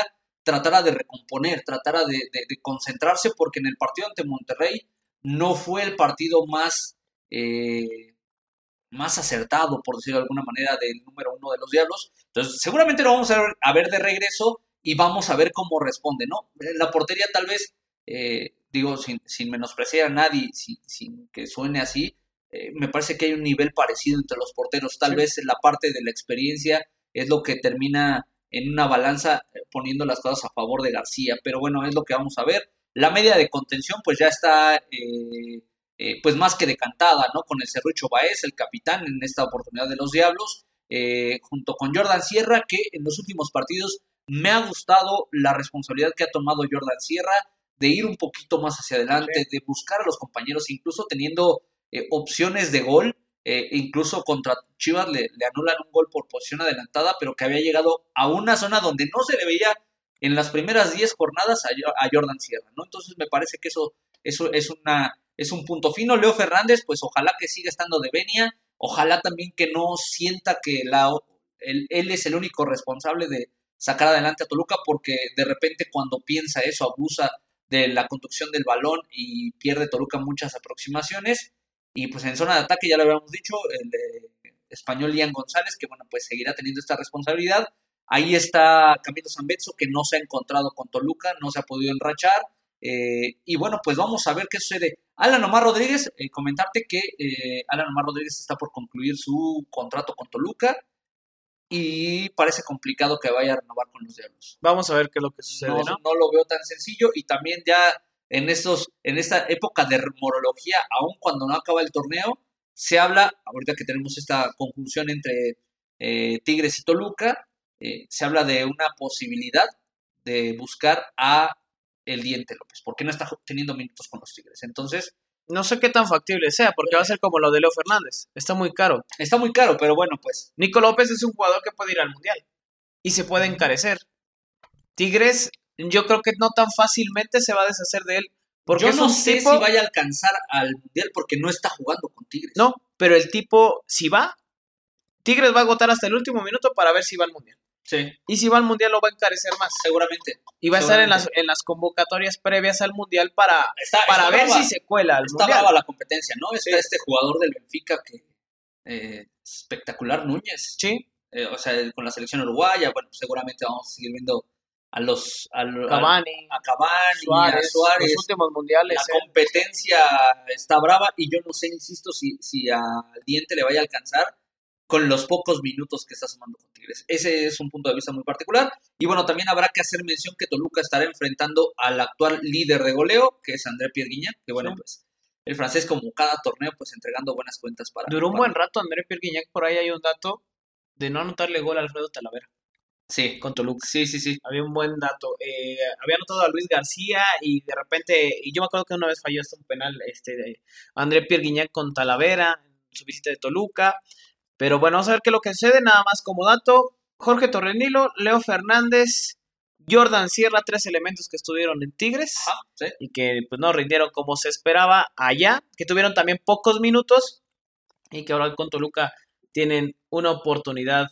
tratara de recomponer, tratara de, concentrarse, porque en el partido ante Monterrey no fue el partido más, eh, más acertado, por decirlo de alguna manera, del número uno de los Diablos. Entonces, seguramente lo vamos a ver, de regreso y vamos a ver cómo responde, ¿no? La portería tal vez, eh, digo, sin, sin, menospreciar a nadie, sin, que suene así, eh, me parece que hay un nivel parecido entre los porteros, tal vez en la parte de la experiencia es lo que termina en una balanza eh, poniendo las cosas a favor de García. Pero bueno, es lo que vamos a ver. La media de contención pues ya está eh, eh, pues más que decantada, ¿no? Con el Cerrucho Baez, el capitán en esta oportunidad de los Diablos, junto con Jordan Sierra, que en los últimos partidos me ha gustado la responsabilidad que ha tomado Jordan Sierra de ir un poquito más hacia adelante, de buscar a los compañeros, incluso teniendo opciones de gol eh, incluso contra Chivas le, anulan un gol por posición adelantada, pero que había llegado a una zona donde no se le veía en las primeras 10 jornadas a, Jordan Sierra, ¿no? Entonces me parece que eso, eso es, una, es un punto fino. Leo Fernández, pues ojalá que siga estando de venia, ojalá también que no sienta que la, él, él es el único responsable de sacar adelante a Toluca, porque de repente cuando piensa eso, abusa de la conducción del balón y pierde Toluca muchas aproximaciones. Y pues en zona de ataque, ya lo habíamos dicho, el español Ian González, que bueno, pues seguirá teniendo esta responsabilidad. Ahí está Camilo Zambetso, que no se ha encontrado con Toluca, no se ha podido enrachar. Eh, y bueno, pues vamos a ver qué sucede. Alan Omar Rodríguez, eh, comentarte que eh, Alan Omar Rodríguez está por concluir su contrato con Toluca y parece complicado que vaya a renovar con los Diablos. Vamos a ver qué es lo que sucede. No, no lo veo tan sencillo y también ya en, estos, en esta época de morología, aun cuando no acaba el torneo, se habla, ahorita que tenemos esta conjunción entre eh, Tigres y Toluca, eh, se habla de una posibilidad de buscar a el Diente López, porque no está teniendo minutos con los Tigres. Entonces... No sé qué tan factible sea, porque va a ser como lo de Leo Fernández. Está muy caro. Está muy caro, pero bueno, pues. Nico López es un jugador que puede ir al Mundial y se puede encarecer. Tigres yo creo que no tan fácilmente se va a deshacer de él. Porque yo no sé si vaya a alcanzar al Mundial porque no está jugando con Tigres. No, pero el tipo, si va, Tigres va a agotar hasta el último minuto para ver si va al Mundial. Sí, Y si va al Mundial lo va a encarecer más. seguramente. Y va a estar en las, en las convocatorias previas al Mundial para, Está, para está ver brava. si se cuela al Está Mundial. brava la competencia, ¿no? Está Sí. este jugador del Benfica que eh, espectacular Núñez. Sí, Eh, o sea, con la selección uruguaya, bueno, seguramente vamos a seguir viendo a los a, a- Cavani, a Cavani, Suárez, a Suárez. los últimos mundiales. La eh. competencia está brava y yo no sé, insisto, si, si al diente le vaya a alcanzar con los pocos minutos que está sumando con Tigres. Ese es un punto de vista muy particular. Y bueno, también habrá que hacer mención que Toluca estará enfrentando al actual líder de goleo, que es André Pierre Guignac, que bueno, Sí. pues el francés como cada torneo, pues entregando buenas cuentas para... Duró un para- buen rato André Pierre Guignac, por ahí hay un dato de no anotarle gol a Alfredo Talavera Sí, con Toluca. sí, sí, sí. Había un buen dato. Eh, había anotado a Luis García y de repente, y yo me acuerdo que una vez falló hasta un penal este de André Pierre Guignac con Talavera en su visita de Toluca. Pero bueno, vamos a ver qué es lo que sucede. Nada más como dato, Jorge Torrenilo, Leo Fernández, Jordan Sierra, tres elementos que estuvieron en Tigres Ajá, sí. y que pues no rindieron como se esperaba allá, que tuvieron también pocos minutos y que ahora con Toluca tienen una oportunidad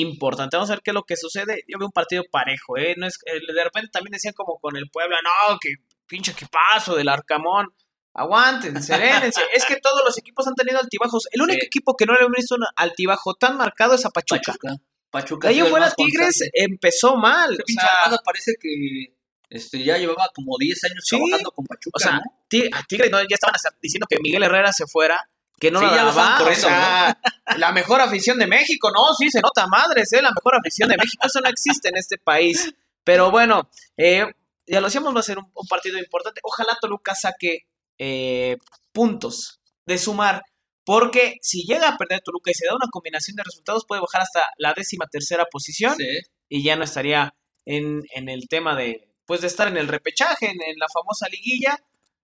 importante. Vamos a ver qué es lo que sucede. Yo veo un partido parejo, ¿eh? No es, eh, de repente también decían como con el Puebla, no, que pinche equipazo del Arcamón. Aguanten, serénense. es que todos los equipos han tenido altibajos. El único Sí. equipo que no le he visto un altibajo tan marcado es a Pachuca. Pachuca. Pachuca. De ha ahí fuera Tigres constante. empezó mal. O pinche sea, Armada parece que este, ya llevaba como 10 años Sí. trabajando con Pachuca, O sea, a Tigres no, ya estaban hasta diciendo que Miguel Herrera se fuera, que no Sí, la ya lo estaban daba, o corriendo, sea, la mejor afición de México, no, sí, se nota madres, ¿eh? la mejor afición de México, eso no existe en este país, pero bueno, eh, ya lo decíamos, va a ser un, un partido importante, ojalá Toluca saque eh, puntos de sumar, porque si llega a perder Toluca y se da una combinación de resultados, puede bajar hasta la décima tercera posición, Sí. y ya no estaría en, en el tema de, pues de estar en el repechaje, en, en la famosa liguilla,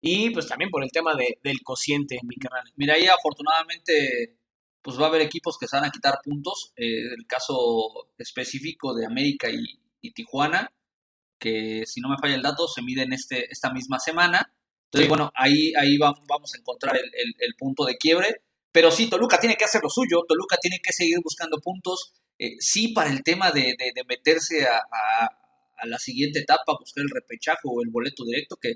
y pues también por el tema de, del cociente, mi carnal. Mira, ahí afortunadamente pues va a haber equipos que se van a quitar puntos. Eh, el caso específico de América y, y Tijuana, que si no me falla el dato, se miden este, esta misma semana. Entonces, Sí. bueno, ahí, ahí va- vamos a encontrar el, el- el punto de quiebre. Pero sí, Toluca tiene que hacer lo suyo, Toluca tiene que seguir buscando puntos. Eh, sí, para el tema de, de- de meterse a, a- a la siguiente etapa, buscar el repechaje o el boleto directo, que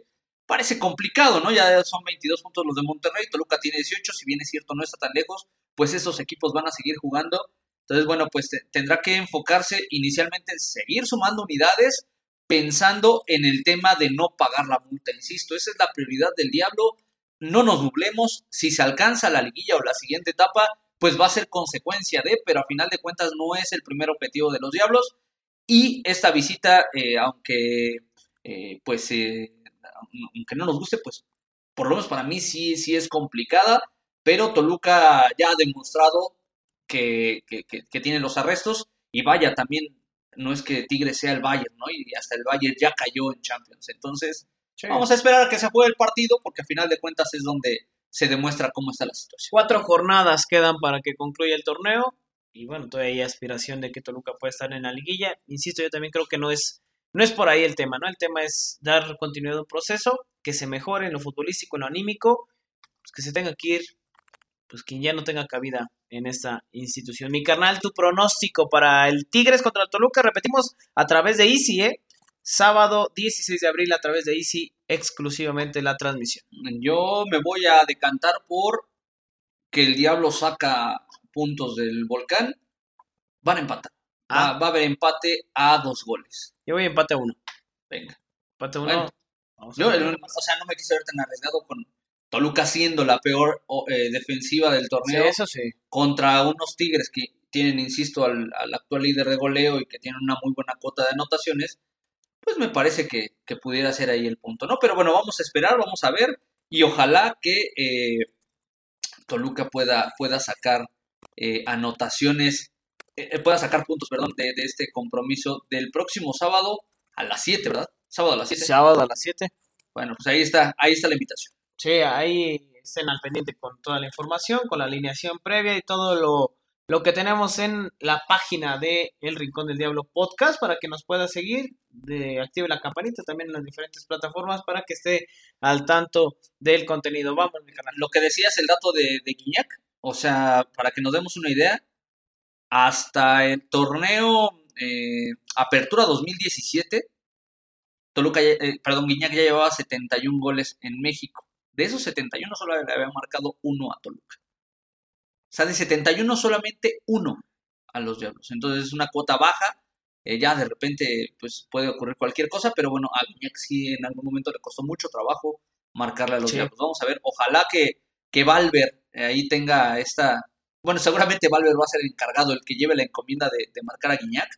parece complicado, ¿no? Ya son 22 puntos los de Monterrey, Toluca tiene 18, si bien es cierto no está tan lejos, pues esos equipos van a seguir jugando. Entonces, bueno, pues te- tendrá que enfocarse inicialmente en seguir sumando unidades, pensando en el tema de no pagar la multa, insisto, esa es la prioridad del Diablo. No nos nublemos, si se alcanza la liguilla o la siguiente etapa, pues va a ser consecuencia de, pero a final de cuentas no es el primer objetivo de los Diablos. Y esta visita, eh, aunque eh, pues eh, aunque no nos guste, pues por lo menos para mí sí, sí es complicada, pero Toluca ya ha demostrado que, que, que- que tiene los arrestos y vaya, también no es que Tigre sea el Bayern, ¿no? Y hasta el Bayern ya cayó en Champions. Entonces, vamos a esperar a que se juegue el partido porque a final de cuentas es donde se demuestra cómo está la situación. Cuatro jornadas quedan para que concluya el torneo. Y bueno, todavía hay aspiración de que Toluca pueda estar en la liguilla. Insisto, yo también creo que no es, no es por ahí el tema, ¿no? El tema es dar continuidad a un proceso, que se mejore en lo futbolístico, en lo anímico, pues que se tenga que ir, pues quien ya no tenga cabida en esta institución. Mi carnal, tu pronóstico para el Tigres contra el Toluca, repetimos, a través de Easy, ¿eh? Sábado 16 de abril a través de Easy, exclusivamente la transmisión. Yo me voy a decantar por que el Diablo saca puntos del volcán. Van a empatar. Va, Ah, va a haber empate a dos goles. Yo voy a empate a uno. Venga. Empate a uno. Bueno, Yo, el- o sea, no me quise ver tan arriesgado con Toluca siendo la peor eh, defensiva del Sí, torneo eso sí. contra unos Tigres que tienen, insisto, al, al actual líder de goleo y que tienen una muy buena cuota de anotaciones, pues me parece que, que pudiera ser ahí el punto, ¿no? Pero bueno, vamos a esperar, vamos a ver y ojalá que eh, Toluca pueda, pueda sacar eh, anotaciones, eh, eh, pueda sacar puntos, perdón, de, de este compromiso del próximo sábado a las 7, ¿verdad? Sábado a las 7. Sábado a las 7. Bueno, pues ahí está, ahí está la invitación. Sí, ahí estén al pendiente con toda la información, con la alineación previa y todo lo, lo que tenemos en la página de El Rincón del Diablo Podcast para que nos pueda seguir, de, active la campanita también en las diferentes plataformas para que esté al tanto del contenido. Vamos, mi canal. Lo que decías, el dato de, de Guiñac, o sea, para que nos demos una idea, hasta el torneo eh, Apertura 2017, Toluca, eh, perdón, Guiñac ya llevaba 71 goles en México. De esos 71 solo le había marcado uno a Toluca. O sea, de 71 solamente uno a los Diablos. Entonces es una cuota baja. eh, ya de repente pues puede ocurrir cualquier cosa, pero bueno, a Guiñac sí en algún momento le costó mucho trabajo marcarle a los Sí. Diablos. Vamos a ver, ojalá que, que Valver eh, ahí tenga esta... Bueno, seguramente Valver va a ser el encargado, el que lleve la encomienda de, de marcar a Guiñac.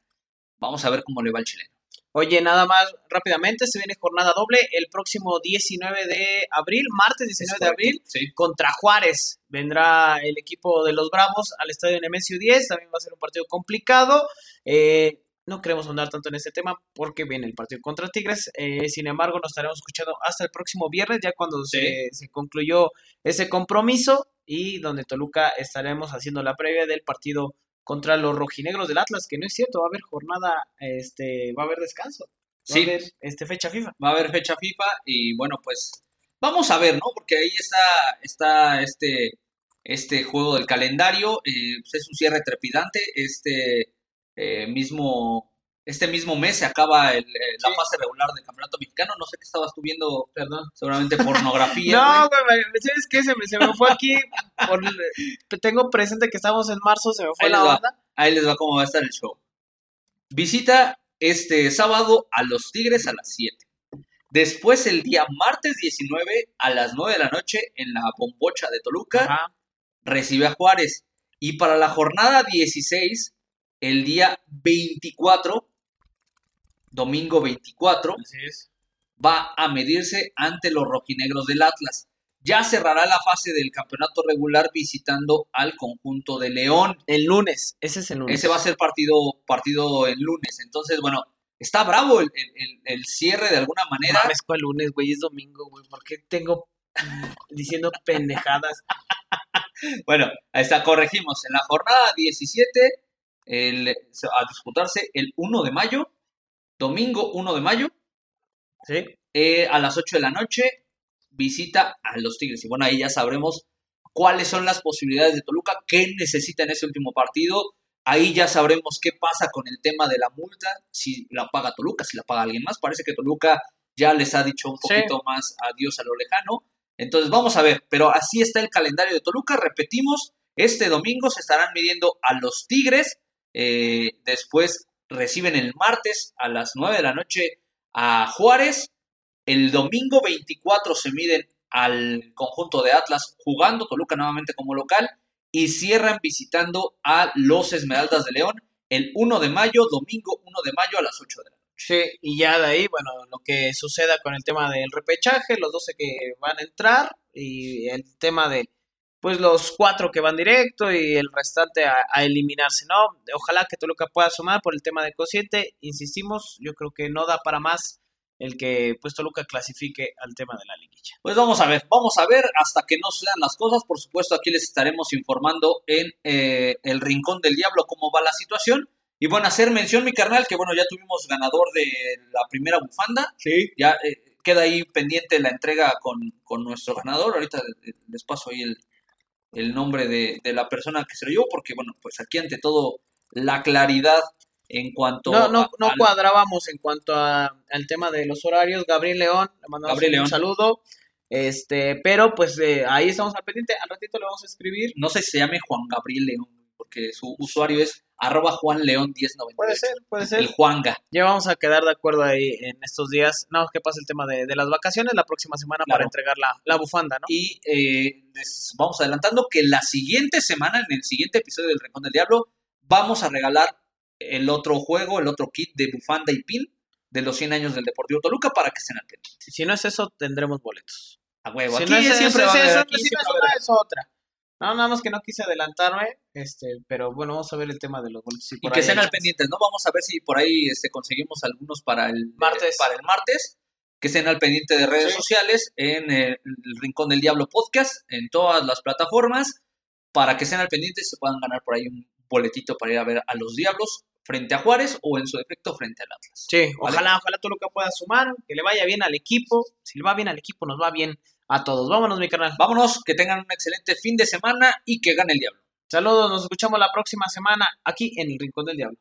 Vamos a ver cómo le va al chileno. Oye, nada más rápidamente, se viene jornada doble el próximo 19 de abril, martes 19 de abril, Sí. contra Juárez. Vendrá el equipo de los Bravos al estadio Nemesio 10, también va a ser un partido complicado. Eh, no queremos andar tanto en este tema porque viene el partido contra Tigres. Eh, sin embargo, nos estaremos escuchando hasta el próximo viernes, ya cuando se, se concluyó ese compromiso y donde Toluca estaremos haciendo la previa del partido contra los rojinegros del Atlas, que no es cierto, va a haber jornada, este, va a haber descanso. Va Sí. a haber este, fecha FIFA. va a haber fecha FIFA y bueno, pues vamos a ver, ¿no? Porque ahí está, está este, este juego del calendario, eh, pues es un cierre trepidante, este eh, mismo, este mismo mes se acaba el, eh, la Sí. fase regular del Campeonato Mexicano, no sé qué estabas tú viendo, Perdón. seguramente pornografía. No, güey. ¿sabes qué? Se me, se me fue aquí. por- tengo presente que estamos en marzo, se me fue Ahí la onda. Ahí les va cómo va a estar el show. Visita este sábado a los Tigres a las 7. Después el día martes 19 a las 9 de la noche en la bombocha de Toluca. Ajá. recibe a Juárez. Y para la jornada 16, el día 24, domingo 24, Así es. va a medirse ante los rojinegros del Atlas. Ya cerrará la fase del campeonato regular visitando al conjunto de León. El lunes, ese es el lunes. Ese va a ser partido, partido el lunes. Entonces, bueno, está bravo el, el- el- el cierre de alguna manera. Mames, ¿cuál lunes, güey? Es domingo, güey. ¿Por qué tengo mm, diciendo pendejadas? Bueno, ahí está, corregimos. En la jornada 17, el- se va a disputarse el 1 de mayo, domingo 1 de mayo, ¿Sí? eh, a las 8 de la noche, visita a los Tigres. Y bueno, ahí ya sabremos cuáles son las posibilidades de Toluca, qué necesita en ese último partido. Ahí ya sabremos qué pasa con el tema de la multa, si la paga Toluca, si la paga alguien más. Parece que Toluca ya les ha dicho un Sí. poquito más adiós a lo lejano. Entonces vamos a ver, pero así está el calendario de Toluca. Repetimos, este domingo se estarán midiendo a los Tigres. eh, después reciben el martes a las 9 de la noche a Juárez. El domingo 24 se miden al conjunto de Atlas jugando Toluca nuevamente como local y cierran visitando a los Esmeraldas de León el 1 de mayo, domingo 1 de mayo a las 8 de la noche. Sí, y ya de ahí, bueno, lo que suceda con el tema del repechaje, los 12 que van a entrar y el tema de, pues, los cuatro que van directo y el restante a, a eliminarse, ¿no? Ojalá que Toluca pueda sumar por el tema de cociente, insistimos, yo creo que no da para más el que, pues, Toluca clasifique al tema de la liguilla. Pues vamos a ver, vamos a ver hasta que no sean las cosas. Por supuesto, aquí les estaremos informando en eh, el Rincón del Diablo cómo va la situación. Y bueno, hacer mención, mi carnal, que bueno, ya tuvimos ganador de la primera bufanda. Sí. Ya eh, queda ahí pendiente la entrega con, con nuestro ganador. Ahorita eh, les paso ahí el, el nombre de, de la persona que se lo llevó, porque bueno, pues aquí ante todo la claridad en cuanto No, no, a- no cuadrábamos en cuanto a, al tema de los horarios. Gabriel León, le mandamos Gabriel un León. saludo. Este, pero pues eh, ahí estamos al pendiente. Al ratito le vamos a escribir. no sé si se llame Juan Gabriel León, porque su usuario es arroba Juan León 1098. Puede ser, puede ser. El Juanga. Ya vamos a quedar de acuerdo ahí en estos días. No, que pasa el tema de, de las vacaciones la próxima semana para entregar la, la bufanda, ¿no? Y eh, les vamos adelantando que la siguiente semana, en el siguiente episodio del Rincón del Diablo, vamos a regalar el otro juego, el otro kit de bufanda y pin de los 100 años del Deportivo Toluca para que estén al pendiente. Si no es eso, tendremos boletos. A huevo. Si Aquí no es siempre eso, va a es haber- eso, aquí si no siempre es una, es otra. No, nada más que no quise adelantarme, este, pero bueno, vamos a ver el tema de los boletos. Y por que estén al chance. pendientes, ¿no? Vamos a ver si por ahí este, conseguimos algunos para el Martes. para el martes. Que estén al pendiente de redes Sí. sociales, en el, el Rincón del Diablo podcast, en todas las plataformas, para que estén al pendiente y se puedan ganar por ahí un boletito para ir a ver a los Diablos frente a Juárez o en su defecto frente al Atlas. Sí, ojalá, ojalá Toluca pueda sumar, que le vaya bien al equipo. Si le va bien al equipo, nos va bien a todos. Vámonos, mi canal. Vámonos, que tengan un excelente fin de semana y que gane el Diablo. Saludos, nos escuchamos la próxima semana aquí en el Rincón del Diablo.